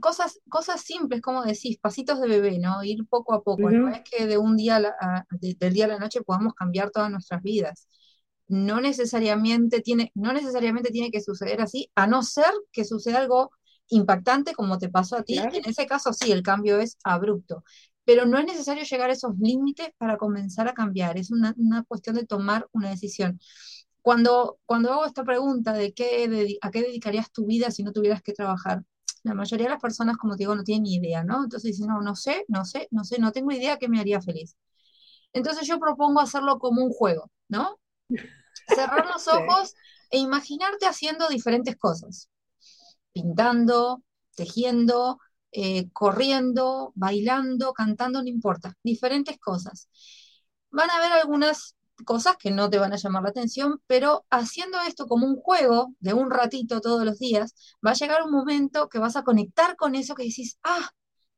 cosas, cosas simples, como decís, pasitos de bebé, ¿no? Ir poco a poco. No es que de un día a del día a la noche podamos cambiar todas nuestras vidas. No necesariamente tiene, no necesariamente tiene que suceder así, a no ser que suceda algo impactante como te pasó a ti. En ese caso sí, el cambio es abrupto pero no es necesario llegar a esos límites para comenzar a cambiar, es una, cuestión de tomar una decisión. Cuando, cuando hago esta pregunta de qué, a qué dedicarías tu vida si no tuvieras que trabajar, la mayoría de las personas, como te digo, no tienen ni idea, ¿no? Entonces dicen, no, no sé, no sé, no sé, no tengo idea qué me haría feliz. Entonces yo propongo hacerlo como un juego, ¿no? Cerrar los ojos e imaginarte haciendo diferentes cosas. Pintando, tejiendo, eh, corriendo, bailando, cantando, no importa, diferentes cosas. Van a haber algunas cosas que no te van a llamar la atención, pero haciendo esto como un juego de un ratito todos los días, va a llegar un momento que vas a conectar con eso que decís, ah,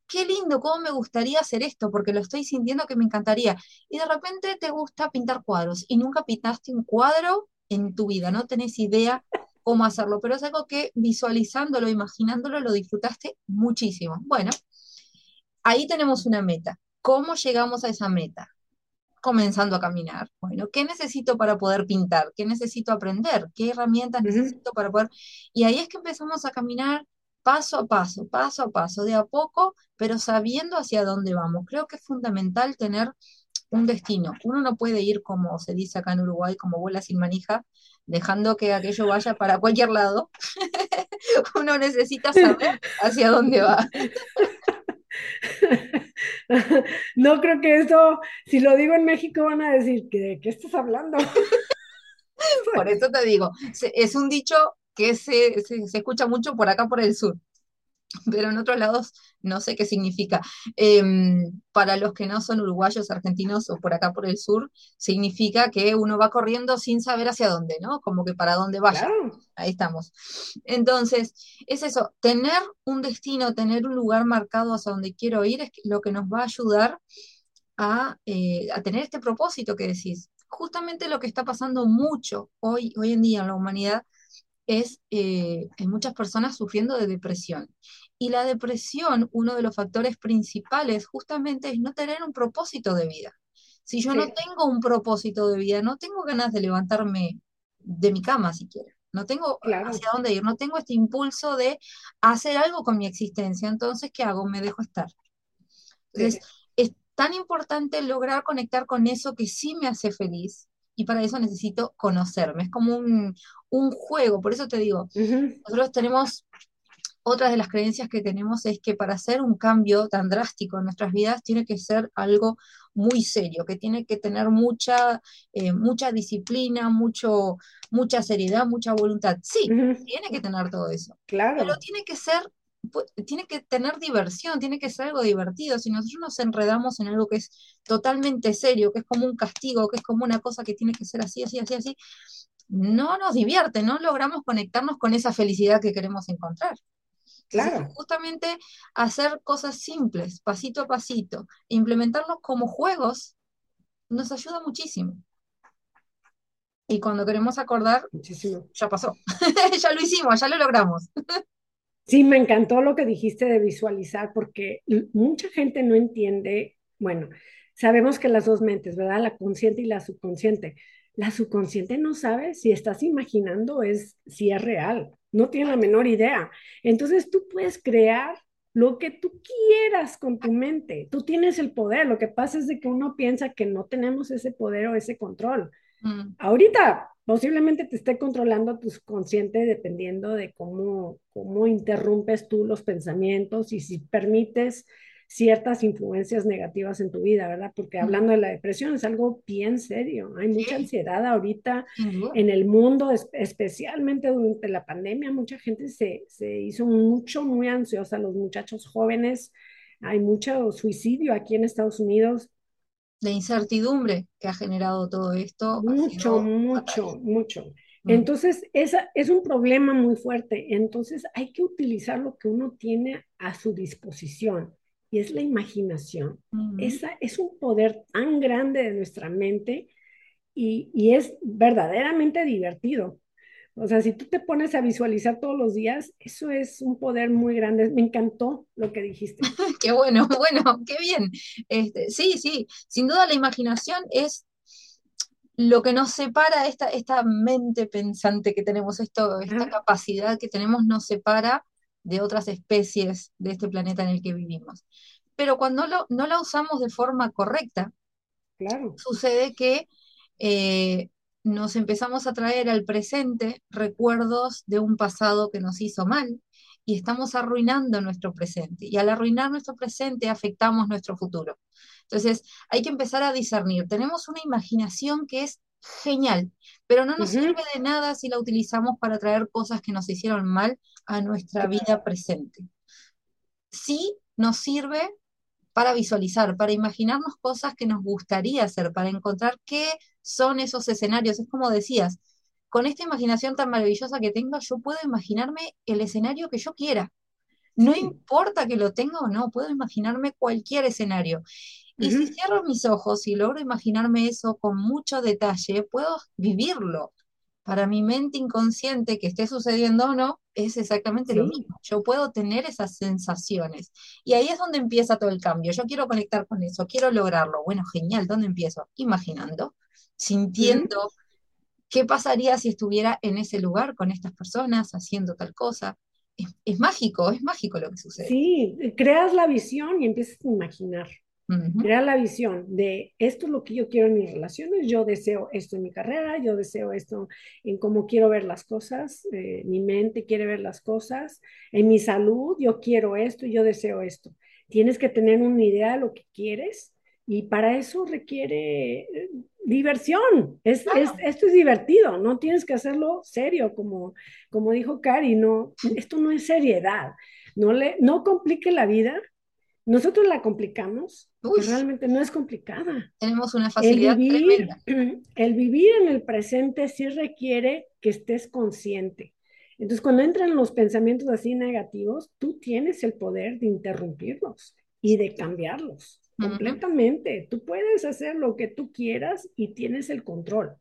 qué lindo, cómo me gustaría hacer esto, porque lo estoy sintiendo que me encantaría. Y de repente te gusta pintar cuadros y nunca pintaste un cuadro en tu vida, no tenés idea cómo hacerlo, pero es algo que visualizándolo, imaginándolo, lo disfrutaste muchísimo. Bueno, ahí tenemos una meta. ¿Cómo llegamos a esa meta? Comenzando a caminar. Bueno, ¿qué necesito para poder pintar? ¿Qué necesito aprender? ¿Qué herramientas necesito para poder? Y ahí es que empezamos a caminar paso a paso, paso a paso, de a poco, pero sabiendo hacia dónde vamos. Creo que es fundamental tener un destino. Uno no puede ir, como se dice acá en Uruguay, como vuela sin manija, dejando que aquello vaya para cualquier lado. Uno necesita saber hacia dónde va. No creo que eso, si lo digo en México, van a decir, ¿de qué estás hablando? Por eso te digo, es un dicho que se, se escucha mucho por acá, por el sur pero en otros lados no sé qué significa. Em, para los que no son uruguayos, argentinos o por acá por el sur, significa que uno va corriendo sin saber hacia dónde, ¿no? Como que para dónde vaya. Ahí estamos. Entonces, es eso, tener un destino, tener un lugar marcado hacia donde quiero ir es lo que nos va a ayudar a, eh, a tener este propósito que decís. Justamente lo que está pasando mucho hoy, hoy en día en la humanidad es eh, en muchas personas sufriendo de depresión. Y la depresión, uno de los factores principales justamente es no tener un propósito de vida. Si yo no tengo un propósito de vida, no tengo ganas de levantarme de mi cama siquiera. No tengo hacia dónde ir, no tengo este impulso de hacer algo con mi existencia. Entonces, ¿qué hago? Me dejo estar. Entonces, es tan importante lograr conectar con eso que sí me hace feliz, y para eso necesito conocerme. Es como un, juego, por eso te digo, nosotros tenemos, otras de las creencias que tenemos es que para hacer un cambio tan drástico en nuestras vidas tiene que ser algo muy serio, que tiene que tener mucha, eh, mucha disciplina, mucho, mucha seriedad, mucha voluntad. Sí, tiene que tener todo eso. Claro. Pero tiene que ser tiene que tener diversión, tiene que ser algo divertido. Si nosotros nos enredamos en algo que es totalmente serio, que es como un castigo, que es como una cosa que tiene que ser así, así, así, así, no nos divierte, no logramos conectarnos con esa felicidad que queremos encontrar. Claro. justamente hacer cosas simples, pasito a pasito, e implementarlos como juegos, nos ayuda muchísimo. Y cuando queremos acordar, muchísimo. ya pasó, ya lo hicimos, ya lo logramos. Sí, me encantó lo que dijiste de visualizar, porque mucha gente no entiende, bueno, sabemos que las dos mentes, ¿verdad? La consciente y la subconsciente. La subconsciente no sabe si estás imaginando es si es real, no tiene la menor idea. Entonces tú puedes crear lo que tú quieras con tu mente. Tú tienes el poder. Lo que pasa es de que uno piensa que no tenemos ese poder o ese control. Mm. Ahorita posiblemente te esté controlando tu consciente dependiendo de cómo, cómo interrumpes tú los pensamientos y si permites ciertas influencias negativas en tu vida, ¿verdad? Porque hablando de la depresión es algo bien serio. Hay mucha ansiedad ahorita en el mundo, especialmente durante la pandemia. Mucha gente se, se hizo mucho, muy ansiosa, los muchachos jóvenes. Hay mucho suicidio aquí en Estados Unidos la incertidumbre que ha generado todo esto. Mucho, mucho, mucho. Mm. Entonces, esa es un problema muy fuerte. Entonces, hay que utilizar lo que uno tiene a su disposición y es la imaginación. Esa es un poder tan grande de nuestra mente y, y es verdaderamente divertido. O sea, si tú te pones a visualizar todos los días, eso es un poder muy grande. Me encantó lo que dijiste. qué bueno, bueno, qué bien. Este, sí, sí, sin duda la imaginación es lo que nos separa, esta, esta mente pensante que tenemos, esto, esta capacidad que tenemos nos separa de otras especies de este planeta en el que vivimos. Pero cuando no la usamos de forma correcta, claro. sucede que eh, nos empezamos a traer al presente recuerdos de un pasado que nos hizo mal y estamos arruinando nuestro presente. Y al arruinar nuestro presente afectamos nuestro futuro. Entonces hay que empezar a discernir. Tenemos una imaginación que es genial, pero no nos sirve de nada si la utilizamos para traer cosas que nos hicieron mal a nuestra vida presente. Sí nos sirve para visualizar, para imaginarnos cosas que nos gustaría hacer, para encontrar qué son esos escenarios. Es como decías, con esta imaginación tan maravillosa que tengo, yo puedo imaginarme el escenario que yo quiera. No importa que lo tenga o no, puedo imaginarme cualquier escenario. Y si cierro mis ojos y logro imaginarme eso con mucho detalle, puedo vivirlo para mi mente inconsciente que esté sucediendo o no, es exactamente lo mismo. Yo puedo tener esas sensaciones. Y ahí es donde empieza todo el cambio. Yo quiero conectar con eso, quiero lograrlo. Bueno, genial, ¿dónde empiezo? Imaginando, sintiendo qué pasaría si estuviera en ese lugar con estas personas haciendo tal cosa. Es, mágico, es mágico lo que sucede. Sí, creas la visión y empiezas a imaginar. Era la visión de esto es lo que yo quiero en mis relaciones, yo deseo esto en mi carrera, yo deseo esto en cómo quiero ver las cosas, eh, mi mente quiere ver las cosas, en mi salud yo quiero esto, yo deseo esto. Tienes que tener una idea de lo que quieres y para eso requiere eh, diversión. Es, esto es divertido, no tienes que hacerlo serio, como, como dijo Cari, no, esto no es seriedad. No, le, no complique la vida, nosotros la complicamos, realmente no es complicada. Tenemos una facilidad el vivir, tremenda. El vivir en el presente sí requiere que estés consciente. Entonces, cuando entran los pensamientos así negativos, tú tienes el poder de interrumpirlos y de cambiarlos completamente. Tú puedes hacer lo que tú quieras y tienes el control.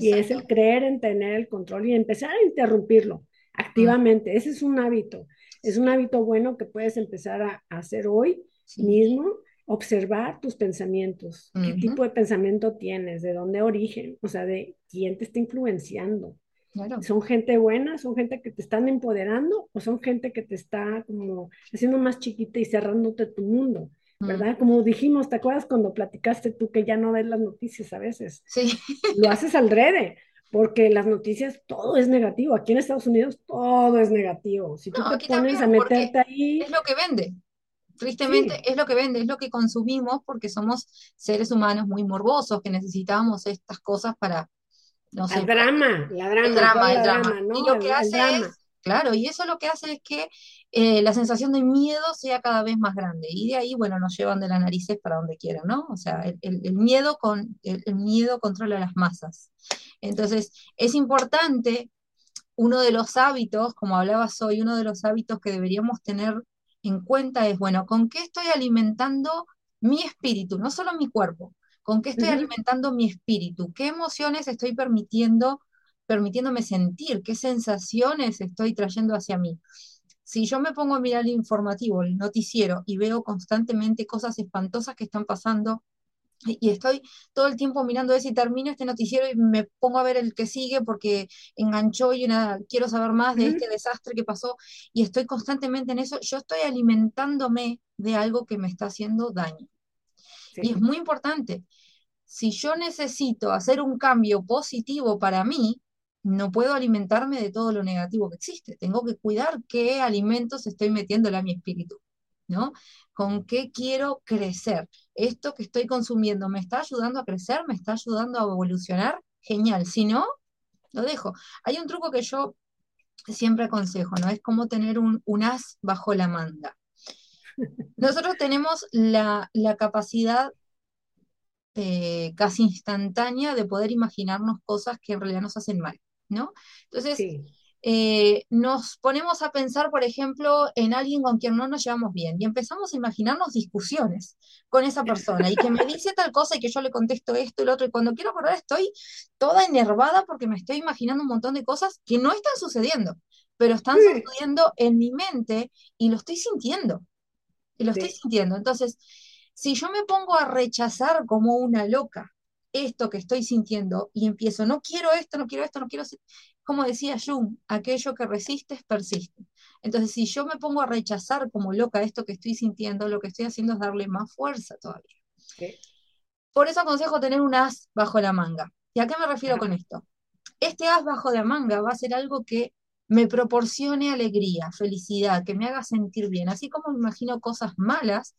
Y es el creer en tener el control y empezar a interrumpirlo activamente. Ese es un hábito. Es un hábito bueno que puedes empezar a, hacer hoy mismo, observar tus pensamientos, qué tipo de pensamiento tienes, de dónde origen, o sea, de quién te está influenciando. ¿Son gente buena? ¿Son gente que te están empoderando? ¿O son gente que te está como haciendo más chiquita y cerrándote tu mundo? ¿Verdad? Como dijimos, ¿te acuerdas cuando platicaste tú que ya no ves las noticias a veces? Sí. Lo haces al drede porque las noticias todo es negativo. Aquí en Estados Unidos todo es negativo. Si tú te pones a meterte ahí. Es lo que vende. Tristemente es lo que vende, es lo que consumimos porque somos seres humanos muy morbosos que necesitamos estas cosas para, no sé. El drama, la drama. El drama, el drama. Y lo que hace es, claro, y eso lo que hace es que eh, la sensación de miedo sea cada vez más grande. Y de ahí, bueno, nos llevan de las narices para donde quieran, ¿no? O sea, el, miedo, con, el, miedo controla las masas. Entonces, es importante, uno de los hábitos, como hablabas hoy, uno de los hábitos que deberíamos tener en cuenta es, bueno, ¿con qué estoy alimentando mi espíritu? No solo mi cuerpo, ¿con qué estoy alimentando mi espíritu? ¿Qué emociones estoy permitiendo, permitiéndome sentir? ¿Qué sensaciones estoy trayendo hacia mí? si yo me pongo a mirar el informativo, el noticiero, y veo constantemente cosas espantosas que están pasando, y estoy todo el tiempo mirando eso y termino este noticiero y me pongo a ver el que sigue porque enganchó y una, quiero saber más de este desastre que pasó y estoy constantemente en eso, yo estoy alimentándome de algo que me está haciendo daño. Y es muy importante. Si yo necesito hacer un cambio positivo para mí, no puedo alimentarme de todo lo negativo que existe. Tengo que cuidar qué alimentos estoy metiéndole a mi espíritu. ¿no? ¿Con qué quiero crecer? ¿Esto que estoy consumiendo me está ayudando a crecer? ¿Me está ayudando a evolucionar? Genial. Si no, lo dejo. Hay un truco que yo siempre aconsejo, ¿no? Es como tener un, as bajo la manga. Nosotros tenemos la, capacidad eh, casi instantánea de poder imaginarnos cosas que en realidad nos hacen mal, ¿no? Entonces, eh, nos ponemos a pensar, por ejemplo, en alguien con quien no nos llevamos bien y empezamos a imaginarnos discusiones con esa persona y que me dice tal cosa y que yo le contesto esto y lo otro y cuando quiero acordar estoy toda enervada porque me estoy imaginando un montón de cosas que no están sucediendo, pero están sucediendo en mi mente y lo estoy sintiendo. Y lo estoy sintiendo. Entonces, si yo me pongo a rechazar como una loca esto que estoy sintiendo y empiezo, no quiero esto, no quiero esto, no quiero como decía Jung, aquello que resistes persiste. Entonces, si yo me pongo a rechazar como loca esto que estoy sintiendo, lo que estoy haciendo es darle más fuerza todavía. Por eso aconsejo tener un as bajo la manga. ¿Y a qué me refiero con esto? Este as bajo la manga va a ser algo que me proporcione alegría, felicidad, que me haga sentir bien. Así como me imagino cosas malas,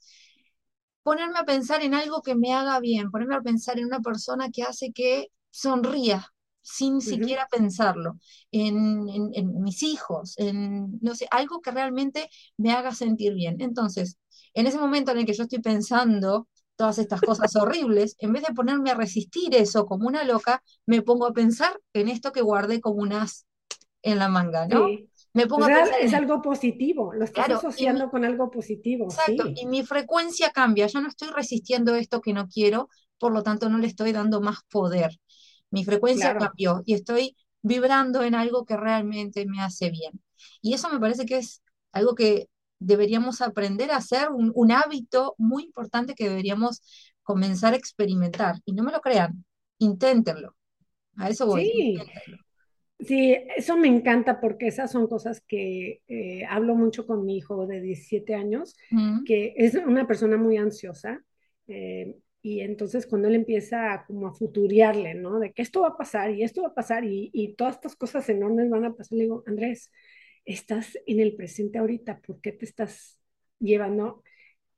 ponerme a pensar en algo que me haga bien, ponerme a pensar en una persona que hace que sonría, sin siquiera pensarlo, en, mis hijos, en, no sé, algo que realmente me haga sentir bien. Entonces, en ese momento en el que yo estoy pensando todas estas cosas horribles, en vez de ponerme a resistir eso como una loca, me pongo a pensar en esto que guardé como un as en la manga, ¿no? Me pongo a pensar es algo positivo, lo estás asociando con algo positivo. Exacto, y mi frecuencia cambia, yo no estoy resistiendo esto que no quiero, por lo tanto no le estoy dando más poder mi frecuencia cambió y estoy vibrando en algo que realmente me hace bien. Y eso me parece que es algo que deberíamos aprender a hacer, un, hábito muy importante que deberíamos comenzar a experimentar. Y no me lo crean, inténtenlo. A eso voy. Sí. Sí, eso me encanta porque esas son cosas que eh, hablo mucho con mi hijo de 17 años, que es una persona muy ansiosa. Eh, y entonces cuando él empieza como a futuriarle, ¿no? De que esto va a pasar y esto va a pasar y, y, todas estas cosas enormes van a pasar, le digo, Andrés, estás en el presente ahorita, ¿por qué te estás llevando?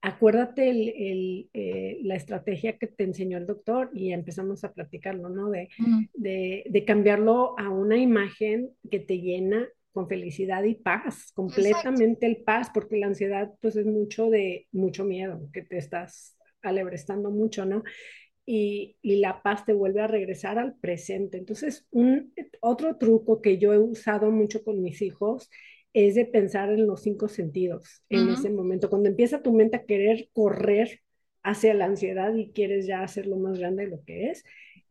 Acuérdate el, el, eh, la estrategia que te enseñó el doctor y empezamos a platicarlo, ¿no? De, de, de cambiarlo a una imagen que te llena con felicidad y paz, completamente el paz, porque la ansiedad pues es mucho de mucho miedo, que te estás alebrestando mucho, ¿no? Y, la paz te vuelve a regresar al presente. Entonces, un, otro truco que yo he usado mucho con mis hijos es de pensar en los cinco sentidos en ese momento. Cuando empieza tu mente a querer correr hacia la ansiedad y quieres ya hacerlo más grande de lo que es,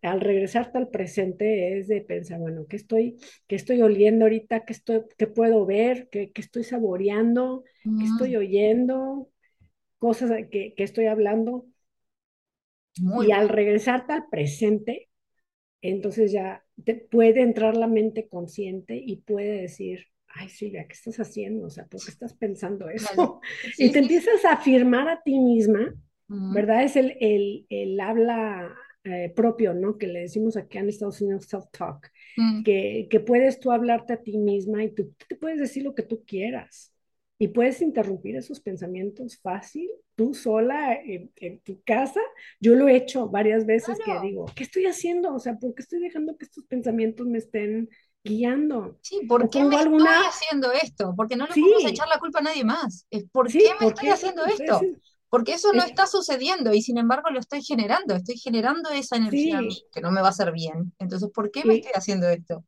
al regresarte al presente es de pensar, bueno, ¿qué estoy, qué estoy oliendo ahorita? ¿Qué, estoy, qué puedo ver? ¿Qué, qué estoy saboreando? ¿Qué estoy oyendo? cosas que, que estoy hablando. y al regresarte al presente, entonces ya te puede entrar la mente consciente y puede decir, ay Silvia, ¿qué estás haciendo? O sea, ¿por qué estás pensando eso? y te empiezas a afirmar a ti misma, ¿verdad? Es el, el, el habla eh, propio, ¿no? Que le decimos aquí en Estados Unidos self-talk, que, que, puedes tú hablarte a ti misma y tú te puedes decir lo que tú quieras. Y puedes interrumpir esos pensamientos fácil, tú sola en, tu casa. Yo lo he hecho varias veces que digo, ¿qué estoy haciendo? O sea, ¿por qué estoy dejando que estos pensamientos me estén guiando? Sí, ¿por qué me estoy haciendo esto? Porque no le podemos echar la culpa a nadie más. ¿Por qué me estoy haciendo esto? Porque eso no está sucediendo y sin embargo lo estoy generando, estoy generando esa energía que no me va a hacer bien. Entonces, ¿por qué me estoy haciendo esto?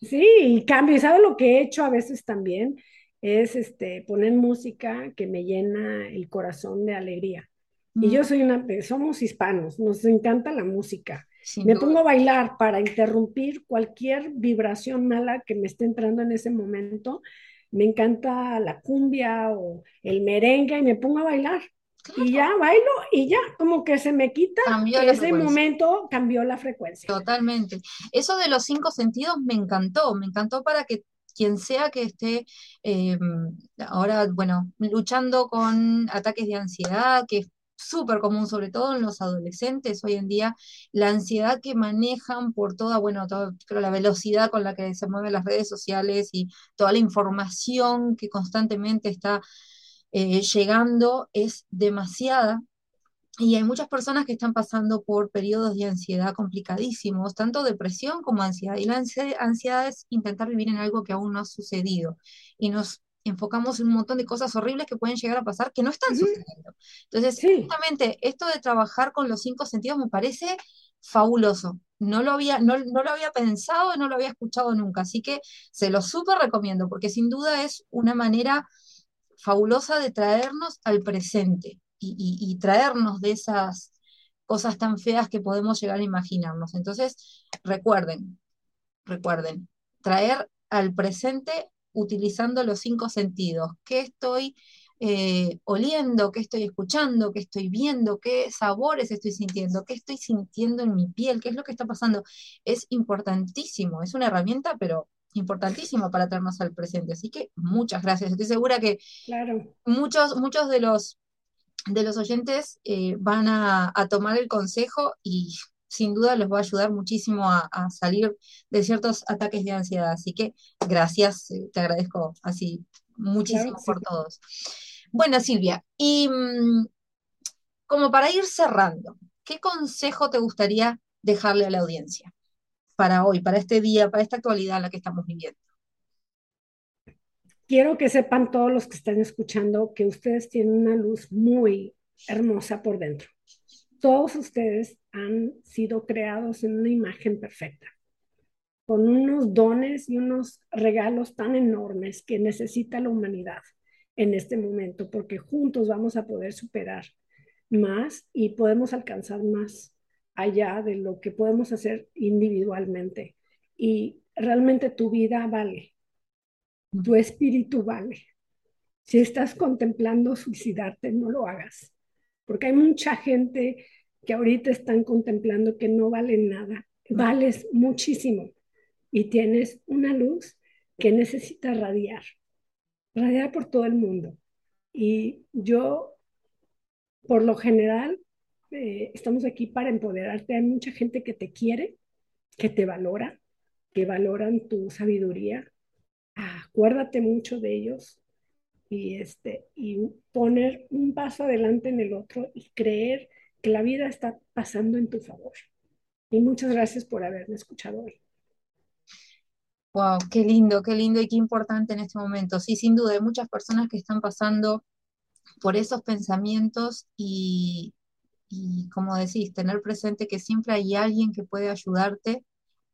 sí, y cambio, ¿sabes lo que he hecho a veces también? es este, poner música que me llena el corazón de alegría. Y yo soy una, somos hispanos, nos encanta la música. Me pongo a bailar para interrumpir cualquier vibración mala que me esté entrando en ese momento. Me encanta la cumbia o el merengue y me pongo a bailar. Y ya bailo y ya, como que se me quita. Cambió ese momento cambió la frecuencia. Totalmente. Eso de los cinco sentidos me encantó, me encantó para que quien sea que esté eh, ahora, bueno, luchando con ataques de ansiedad, que súper común, sobre todo en los adolescentes hoy en día, la ansiedad que manejan por toda, bueno, creo la velocidad con la que se mueven las redes sociales y toda la información que constantemente está eh, llegando es demasiada y hay muchas personas que están pasando por periodos de ansiedad complicadísimos, tanto depresión como ansiedad. Y la ansiedad es intentar vivir en algo que aún no ha sucedido. Y nos enfocamos en un montón de cosas horribles que pueden llegar a pasar que no están sucediendo. Entonces, justamente esto de trabajar con los cinco sentidos me parece fabuloso. No lo había, no, no lo había pensado, no lo había escuchado nunca. Así que se lo súper recomiendo, porque sin duda es una manera fabulosa de traernos al presente y, traernos de esas cosas tan feas que podemos llegar a imaginarnos. Entonces, recuerden, recuerden, traer al presente utilizando los cinco sentidos. ¿Qué estoy eh, oliendo? ¿Qué estoy escuchando? ¿Qué estoy viendo? ¿Qué sabores estoy sintiendo? ¿Qué estoy sintiendo en mi piel? ¿Qué es lo que está pasando? Es importantísimo, es una herramienta, pero importantísimo para traernos al presente. Así que muchas gracias. Estoy segura que muchos, muchos de los de los oyentes eh, van a, tomar el consejo y sin duda les va a ayudar muchísimo a, salir de ciertos ataques de ansiedad. Así que gracias, eh, te agradezco así muchísimo por todos. Bueno, Silvia, y mm, como para ir cerrando, ¿qué consejo te gustaría dejarle a la audiencia para hoy, para este día, para esta actualidad en la que estamos viviendo? quiero que sepan todos los que están escuchando que ustedes tienen una luz muy hermosa por dentro. Todos ustedes han sido creados en una imagen perfecta, con unos dones y unos regalos tan enormes que necesita la humanidad en este momento, porque juntos vamos a poder superar más y podemos alcanzar más allá de lo que podemos hacer individualmente. Y realmente tu vida vale tu espíritu vale. Si estás contemplando suicidarte, no lo hagas, porque hay mucha gente que ahorita están contemplando que no vale nada. Vales muchísimo y tienes una luz que necesita radiar, radiar por todo el mundo. Y yo, por lo general, eh, estamos aquí para empoderarte. Hay mucha gente que te quiere, que te valora, que valoran tu sabiduría, acuérdate mucho de ellos y, este, y poner un paso adelante en el otro y creer que la vida está pasando en tu favor. Y muchas gracias por haberme escuchado hoy. Wow, qué lindo, qué lindo y qué importante en este momento. Sí, sin duda, hay muchas personas que están pasando por esos pensamientos y, y como decís, tener presente que siempre hay alguien que puede ayudarte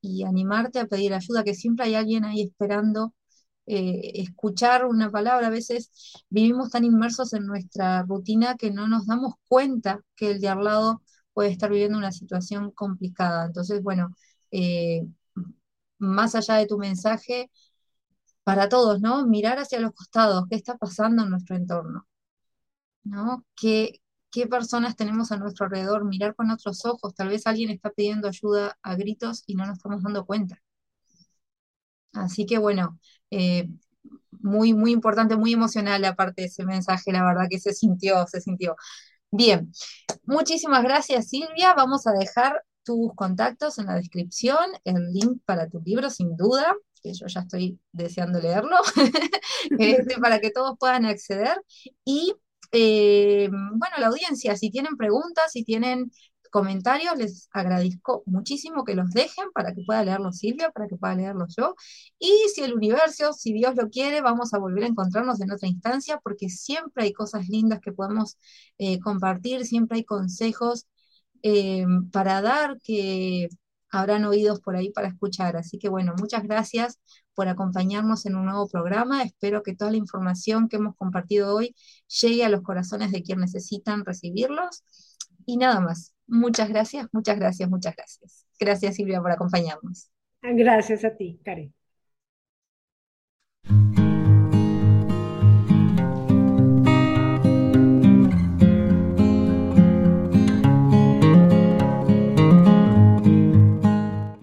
y animarte a pedir ayuda, que siempre hay alguien ahí esperando eh, escuchar una palabra. A veces vivimos tan inmersos en nuestra rutina que no nos damos cuenta que el de al lado puede estar viviendo una situación complicada. Entonces, bueno, eh, más allá de tu mensaje, para todos, ¿no? Mirar hacia los costados, qué está pasando en nuestro entorno, ¿no? ¿Qué, qué personas tenemos a nuestro alrededor? Mirar con otros ojos, tal vez alguien está pidiendo ayuda a gritos y no nos estamos dando cuenta. Así que bueno, eh, muy, muy importante, muy emocional aparte de ese mensaje, la verdad que se sintió, se sintió. Bien, muchísimas gracias Silvia, vamos a dejar tus contactos en la descripción, el link para tu libro sin duda, que yo ya estoy deseando leerlo, este, para que todos puedan acceder. Y eh, bueno, la audiencia, si tienen preguntas, si tienen comentarios, les agradezco muchísimo que los dejen para que pueda leerlos Silvia, para que pueda leerlos yo. Y si el universo, si Dios lo quiere, vamos a volver a encontrarnos en otra instancia, porque siempre hay cosas lindas que podemos eh, compartir, siempre hay consejos eh, para dar que habrán oídos por ahí para escuchar. Así que bueno, muchas gracias por acompañarnos en un nuevo programa. Espero que toda la información que hemos compartido hoy llegue a los corazones de quienes necesitan recibirlos. Y nada más. Muchas gracias, muchas gracias, muchas gracias. Gracias Silvia por acompañarnos. Gracias a ti, Karen.